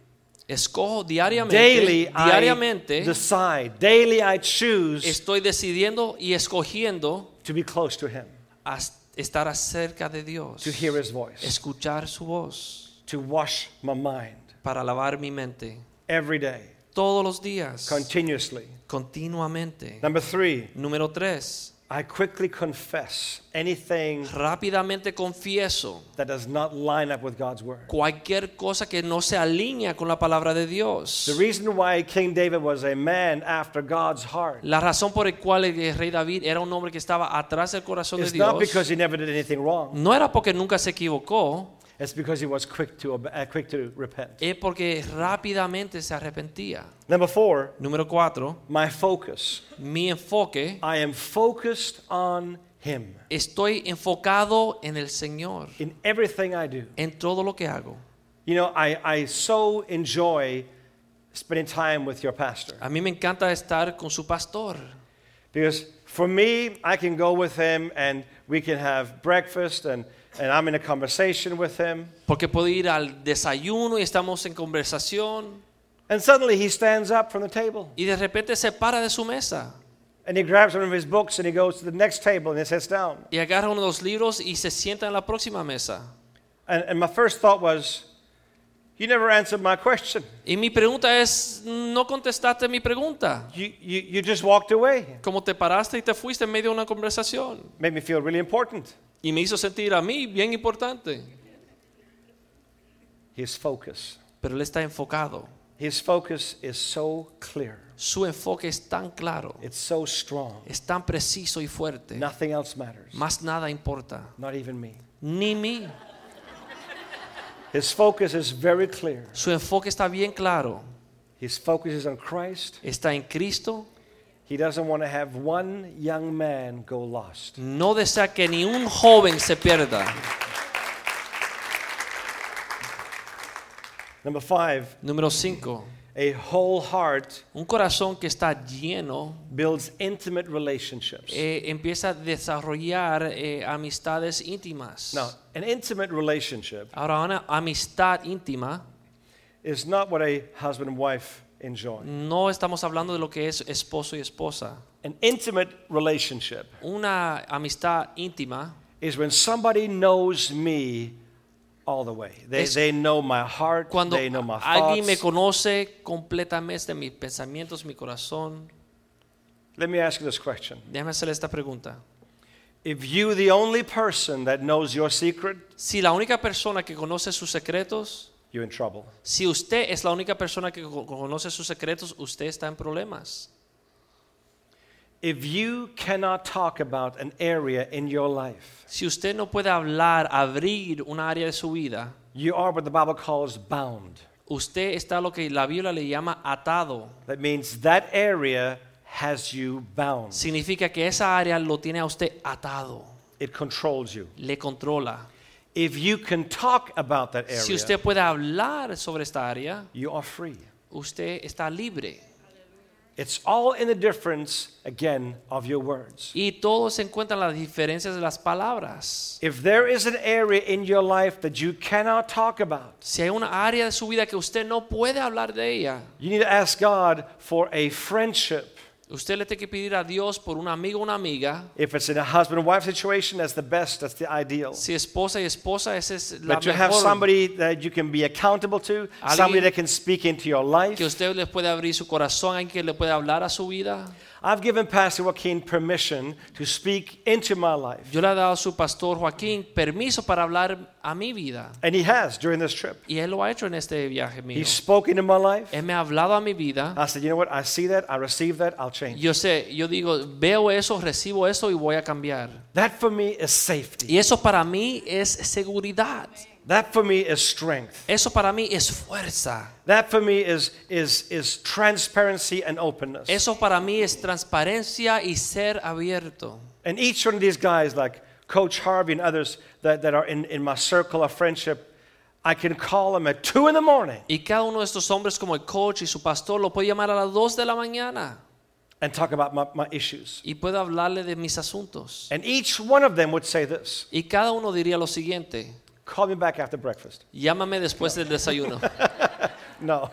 Escojo diariamente, Daily I diariamente decide. Daily I choose estoy decidiendo y escogiendo to be close to Him, a estar cerca de Dios, to hear His voice, escuchar su voz to wash my mind. para lavar mi mente. Every day, todos los días, continuously. continuamente. Number three, Número tres, I quickly confess anything rápidamente confieso that does not line up with God's word. cualquier cosa que no se alinea con la palabra de Dios. The reason why King David was a man after God's heart La razón por la cual el rey David era un hombre que estaba atrás del corazón de is not Dios because he never did anything wrong. no era porque nunca se equivocó, It's because he was quick to uh, quick to repent. es porque rápidamente se arrepentía. Number four, Número cuatro, my focus. mi enfoque, I am focused on Him estoy enfocado en el Señor, in everything I do. en todo lo que hago. You know, I, I so enjoy spending time with your pastor A mí me encanta estar con su pastor, because for me, I can go with him and we can have breakfast and, and I'm in a conversation with him. porque puedo ir al desayuno y estamos en conversación And suddenly he stands up from the table y de repente se para de su mesa and he grabs one of his books and he goes to the next table and he sits down. y agarra uno de los libros y se sienta en la próxima mesa. And, and my first thought was, You never answered my question. Y mi pregunta es, no contestaste mi pregunta. You, you, you just walked away. Como te paraste y te fuiste en medio de una conversación. Made me feel really important. Y me hizo sentir a mí bien importante. His focus. Pero él está enfocado. His focus is so clear. Su enfoque es tan claro, It's so strong. es tan preciso y fuerte. Nothing else matters. Más nada importa. Not even me. Ni mí. His focus is very clear. Su enfoque está bien claro. His focus is on Christ. Está en Cristo. He doesn't want to have one young man go lost. No desea que ni un joven se pierda. Number five, Número 5. A whole heart Un corazón que está lleno builds intimate relationships. eh, empieza a desarrollar eh, amistades íntimas. Now, an intimate relationship Ahora, una amistad íntima, is not what a husband and wife enjoy. no estamos hablando de lo que es esposo y esposa. An intimate relationship Una amistad íntima is when somebody knows me all the way. They, Es they know my heart, cuando they know my alguien me conoce completamente mis pensamientos, mi corazón. Let me ask you this question. Déjame hacerle esta pregunta. If you, the only person that knows your secret, Si la única persona que conoce sus secretos, you're in trouble. si usted es la única persona que co- conoce sus secretos, usted está en problemas. If you cannot talk about an area in your life, Si usted no puede hablar, abrir una área de su vida, you are what the Bible calls bound. usted está lo que la Biblia le llama atado. That means that area has you bound. Significa que esa área lo tiene a usted atado, It controls you. le controla. If you can talk about that area, Si usted puede hablar sobre esta área, you are free. usted está libre. It's all in the difference, again, of your words. Y todo se encuentra en las diferencias de las palabras. If there is an area in your life that you cannot talk about, Si hay una área de su vida que usted no puede hablar de ella, you need to ask God for a friendship. Usted le tiene que pedir a Dios por un amigo o una amiga. If it's in a husband and wife situation, that's the best, that's the ideal. Si esposa y esposa, esa es la But to have mejor. somebody that you can be accountable to, Alguien- somebody that can speak into your life. Que usted le puede abrir su corazón, alguien que le puede hablar a su vida. I've given Pastor Joaquin permission to speak into my life, Yo le he dado a su pastor Joaquín permiso para hablar a mi vida. and he has during this trip. Y él lo ha hecho en este viaje mío. He's spoken in my life. Él me ha hablado a mi vida. I said, you know what? I see that, I receive that, I'll change. Yo sé, yo digo, veo eso, recibo eso y voy a cambiar. That for me is safety. Y eso para mí es seguridad. That for me is strength. Eso para mí es fuerza. That for me is, is, is transparency and openness. Eso para mí es transparencia y ser abierto. And each one of these guys, like Coach Harvey and others that, that are in, in my circle of friendship, I can call them at 2 in the morning Y cada uno de estos hombres como el coach y su pastor lo puede llamar a las 2 de la mañana and talk about my, my issues. y puede hablarle de mis asuntos. And each one of them would say this Y cada uno diría lo siguiente, call me back after breakfast. llámame después del desayuno. (laughs) No.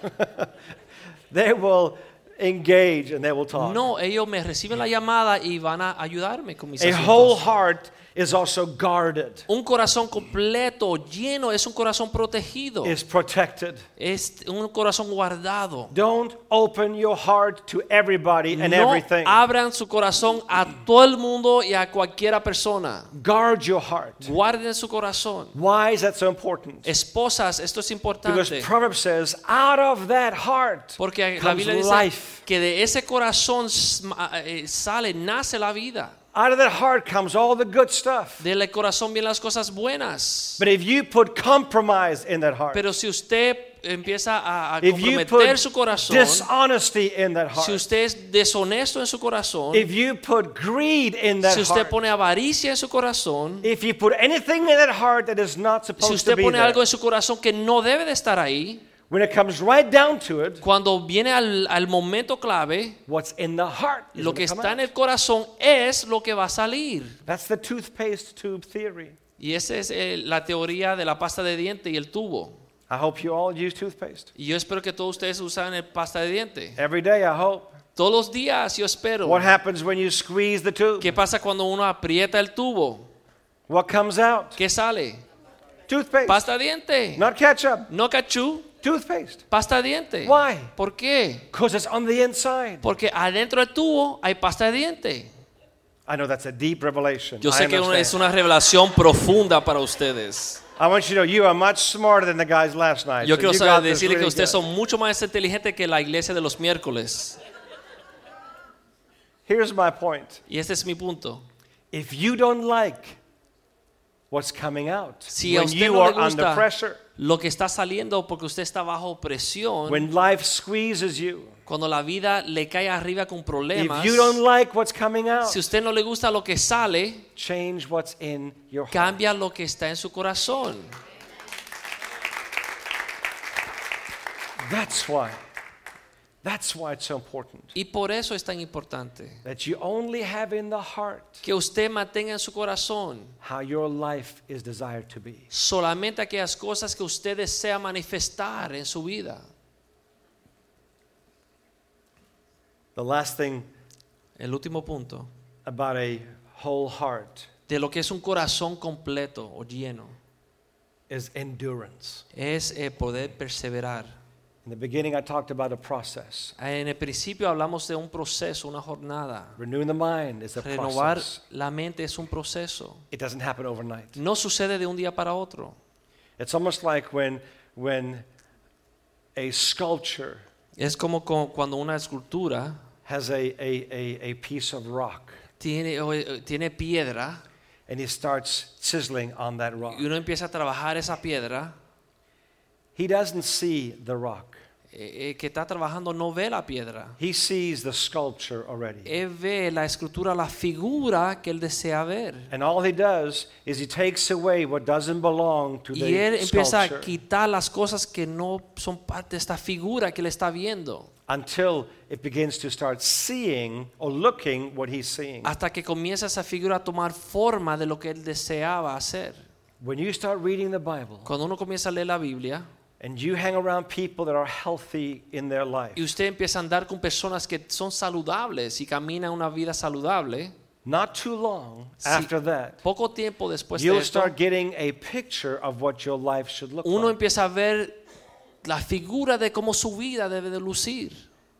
(laughs) they will engage and they will talk. No, ellos me reciben la llamada y van a ayudarme con mis A whole asuntos. heart is also guarded, Un corazón completo, lleno, es un corazón protegido. is protected. Es un corazón guardado. Don't open your heart to everybody and No everything. abran su corazón a todo el mundo y a cualquiera persona. Guard your heart. Guarden su corazón. Why is that so important? Esposas, esto es Because importante. Proverbs says, out of that heart Porque la Biblia dice life. que de ese corazón eh, sale, nace la vida. Out of that heart comes all the good stuff. Del corazón vienen las cosas buenas. But if you put compromise in that heart, Pero si usted empieza a, a if you comprometer put su corazón, dishonesty in that heart. si heart, usted es deshonesto en su corazón, if you put greed in that si usted heart, pone avaricia en su corazón, if you put anything in that heart that is not si supposed to usted be pone there, algo en su corazón que no debe de estar ahí, when it comes right down to it, cuando viene al, al momento clave, what's in the heart is lo que está en el corazón es lo que va a salir. That's the toothpaste tube theory. Y esa es eh, la teoría de la pasta de diente y el tubo. I hope you all use toothpaste. Y yo espero que todos ustedes usan el pasta de diente. Every day, I hope. Todos los días yo espero. What happens when you squeeze the tube? ¿Qué pasa cuando uno aprieta el tubo? What comes out? ¿Qué sale? Toothpaste. Pasta de diente. Not ketchup. No cachú, Toothpaste. pasta de diente. Why? ¿Por qué? Because it's on the inside. Porque adentro del tubo hay pasta de diente. I know that's a deep revelation. Yo I sé que understand. es una revelación profunda para ustedes. I want you to know you are much smarter than the guys last night. Yo so quiero saber- decirle que really ustedes good. son mucho más inteligentes que la iglesia de los miércoles. Here's my point. Y este es mi punto. If you don't like what's coming out Si a when usted you no are le under gusta pressure, lo que está saliendo porque usted está bajo presión, when life squeezes you, cuando la vida le cae arriba con problemas, if you don't like what's coming out, si usted no le gusta lo que sale, change what's in your heart. cambia lo que está en su corazón. That's why. That's why it's so important Y por eso es tan importante that you only have in the heart que usted mantenga en su corazón how your life is desired to be. solamente aquellas cosas que usted desea manifestar en su vida. The last thing El último punto, about a whole heart de lo que es un corazón completo o lleno, is endurance. es el poder perseverar. In the beginning, I talked about a process. En el principio hablamos de un proceso, una jornada. Renewing the mind is a Renovar process. la mente es un proceso. It doesn't happen overnight. No sucede de un día para otro. It's almost like when, when a sculpture Es como co- cuando una escultura has a, a, a, a piece of rock tiene, o, eh, tiene piedra and he starts chiseling on that rock. y uno empieza a trabajar esa piedra, He doesn't see the rock. Eh, eh, que está trabajando no ve la piedra. He sees the sculpture already. Él ve la escultura, la figura que él desea ver. And all he does is he takes away what doesn't belong to Y él the empieza a quitar las cosas que no son parte de esta figura que él está viendo. until it begins to start seeing or looking what he's seeing. Hasta que comienza esa figura a tomar forma de lo que él deseaba hacer. When you start reading the Bible Cuando uno comienza a leer la Biblia and you hang around people that are healthy in their life, y usted empieza a andar con personas que son saludables y caminan una vida saludable, not too long after that, poco tiempo después de you'll esto, start getting a picture of what your life should look uno like. empieza a ver la figura de cómo su vida debe de lucir.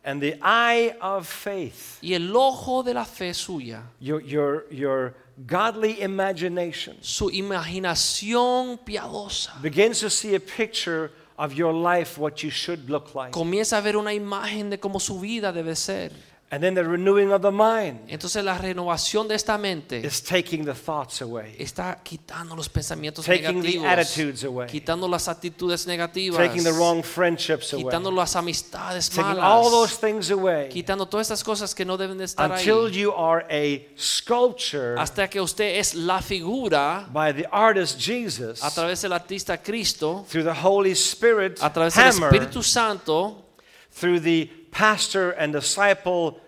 And the eye of faith, Y el ojo de la fe suya, your, your, your godly imagination, su imaginación piadosa, begins to see a picture of your life, what you should look like. comienza a ver una imagen de cómo su vida debe ser. And then the renewing of the mind Entonces la renovación de esta mente is taking the thoughts away, está quitando los pensamientos taking the negativos, attitudes away, quitando las actitudes negativas, taking the wrong friendships away, quitando las amistades taking all those things away quitando todas estas cosas que no deben de estar until ahí, you are a sculpture hasta que usted es la figura by the artist Jesus a través del artista Cristo, through the Holy Spirit a través del hammer, Espíritu Santo, through the pastor and disciple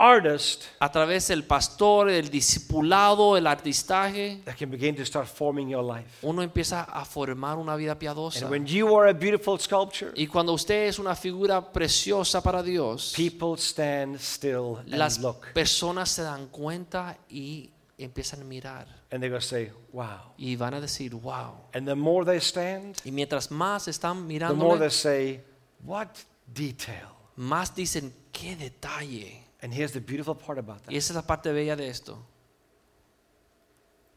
artist a través del pastor, el discipulado, el artistaje, that can begin to start forming your life. uno empieza a formar una vida piadosa. And when you are a beautiful sculpture, Y cuando usted es una figura preciosa para Dios, people stand still and las look. personas se dan cuenta y empiezan a mirar And they're going to say, wow. y van a decir, wow. And the more they stand, Y mientras más están the more mirando, they say, what detail. Más dicen, qué detalle. And here's the beautiful part about Y that. esa es la parte bella de esto.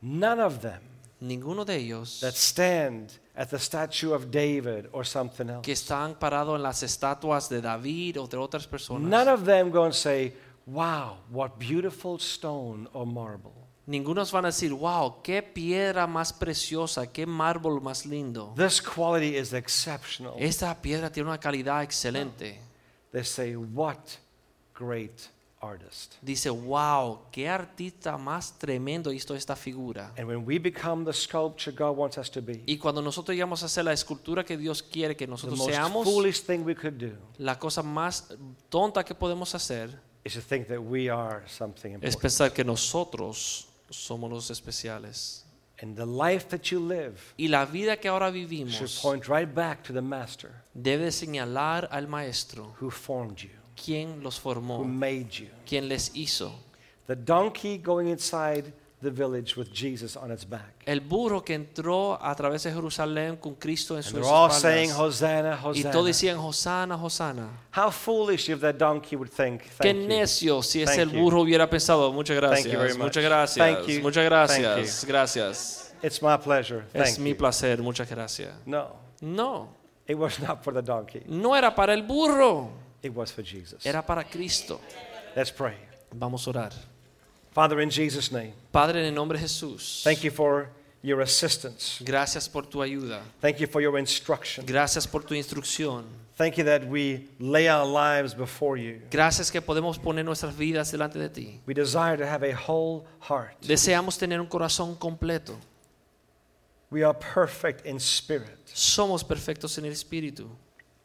None of them Ninguno de ellos that stand at the statue of David or something else, que están parados en las estatuas de David o de otras none personas, of them go and say, wow, what beautiful stone or marble. ningunos van a decir, wow, qué piedra más preciosa, qué mármol más lindo. This quality is exceptional. Esta piedra tiene una calidad excelente. They say, what great artist. Dice, wow, qué artista más tremendo hizo esta figura. And when we become the sculpture God wants us to be, Y cuando nosotros llegamos a ser la escultura que Dios quiere que the nosotros most seamos, foolish thing we could do la cosa más tonta que podemos hacer is to think that we are something es important. pensar que nosotros somos los especiales. And the life that you live Y la vida que ahora should point right back to the master debe señalar al maestro, who formed you, quien los who made you. quien les hizo. The donkey going inside the village with Jesus on its back. El burro que entró a través de Jerusalén con Cristo en And sus they're all saying, espaldas. Hosanna, Y todos Hosanna. decían, Hosana, Hosana. How foolish if that donkey would think, Qué necio si ese el burro hubiera pensado. Muchas gracias. much. Muchas gracias. Thank you. Muchas gracias. Gracias. It's my pleasure. Es Thank mi you. placer. Muchas gracias. No, No, it was not for the donkey. no era para el burro. It was for Jesus. Era para Cristo. Let's pray. Vamos a orar. Father, in Jesus' name, Padre, en el nombre de Jesús. thank you for your assistance. Gracias por tu ayuda. Thank you for your instruction. Gracias por tu instrucción. Thank you that we lay our lives before you. Gracias que podemos poner nuestras vidas delante de ti. We desire to have a whole heart. Deseamos tener un corazón completo. We are perfect in spirit. Somos perfectos en el espíritu.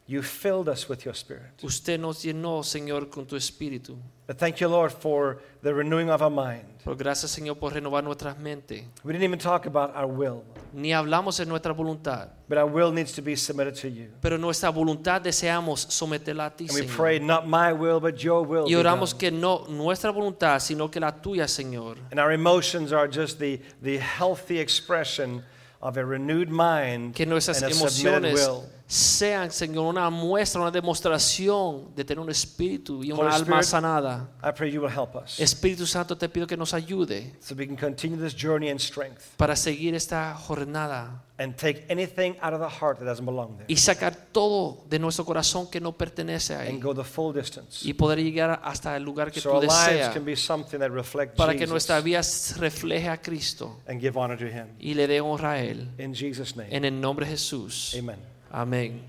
You filled us with your spirit. Usted nos llenó, Señor, con tu espíritu. But thank you, Lord, for the renewing of our mind. Pero gracias, Señor, por renovar nuestras mentes. We didn't even talk about our will, Ni hablamos de nuestra voluntad, but our will needs to be submitted to you. pero nuestra voluntad deseamos someterla a ti, And we Señor. pray, not my will, but your will. Y be oramos done. que no nuestra voluntad, sino que la tuya, Señor. And our emotions are just the, the healthy expression of a renewed mind Que nuestras and a submitted emociones will. Sean, Señor, una muestra, una demostración de tener un espíritu y una Holy alma Spirit, sanada. I pray you will help us Espíritu Santo, te pido que nos ayude so we can continue this journey in strength para seguir esta jornada and take anything out of the heart that doesn't belong there y sacar todo de nuestro corazón que no pertenece a and go the full distance. y poder llegar hasta el lugar que So tú our lives deseas can be something that reflect para que Jesus nuestra vida refleje a Cristo and give honor to Him. y le dé honra a Él. In Jesus' name, En el nombre de Jesús. amen. Amén.